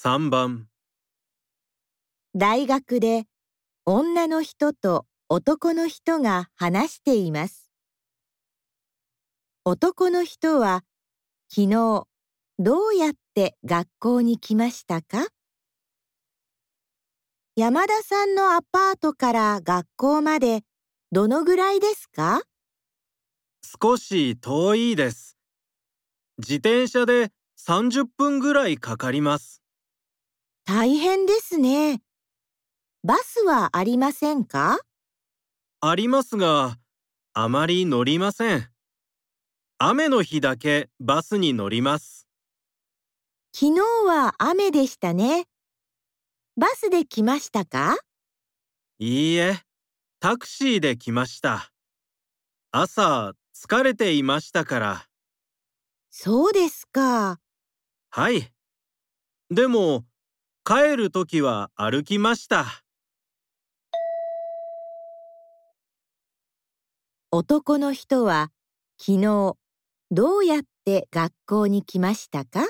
3番大学で女の人と男の人が話しています。男の人は昨日どうやって学校に来ましたか？山田さんのアパートから学校までどのぐらいですか？少し遠いです。自転車で30分ぐらいかかります。大変ですね。バスはありませんか？ありますが、あまり乗りません。雨の日だけバスに乗ります。昨日は雨でしたね。バスで来ましたか？いいえ、タクシーで来ました。朝、疲れていましたから。そうですか。はい。でも、帰るときは歩きました。男の人は昨日どうやって学校に来ましたか？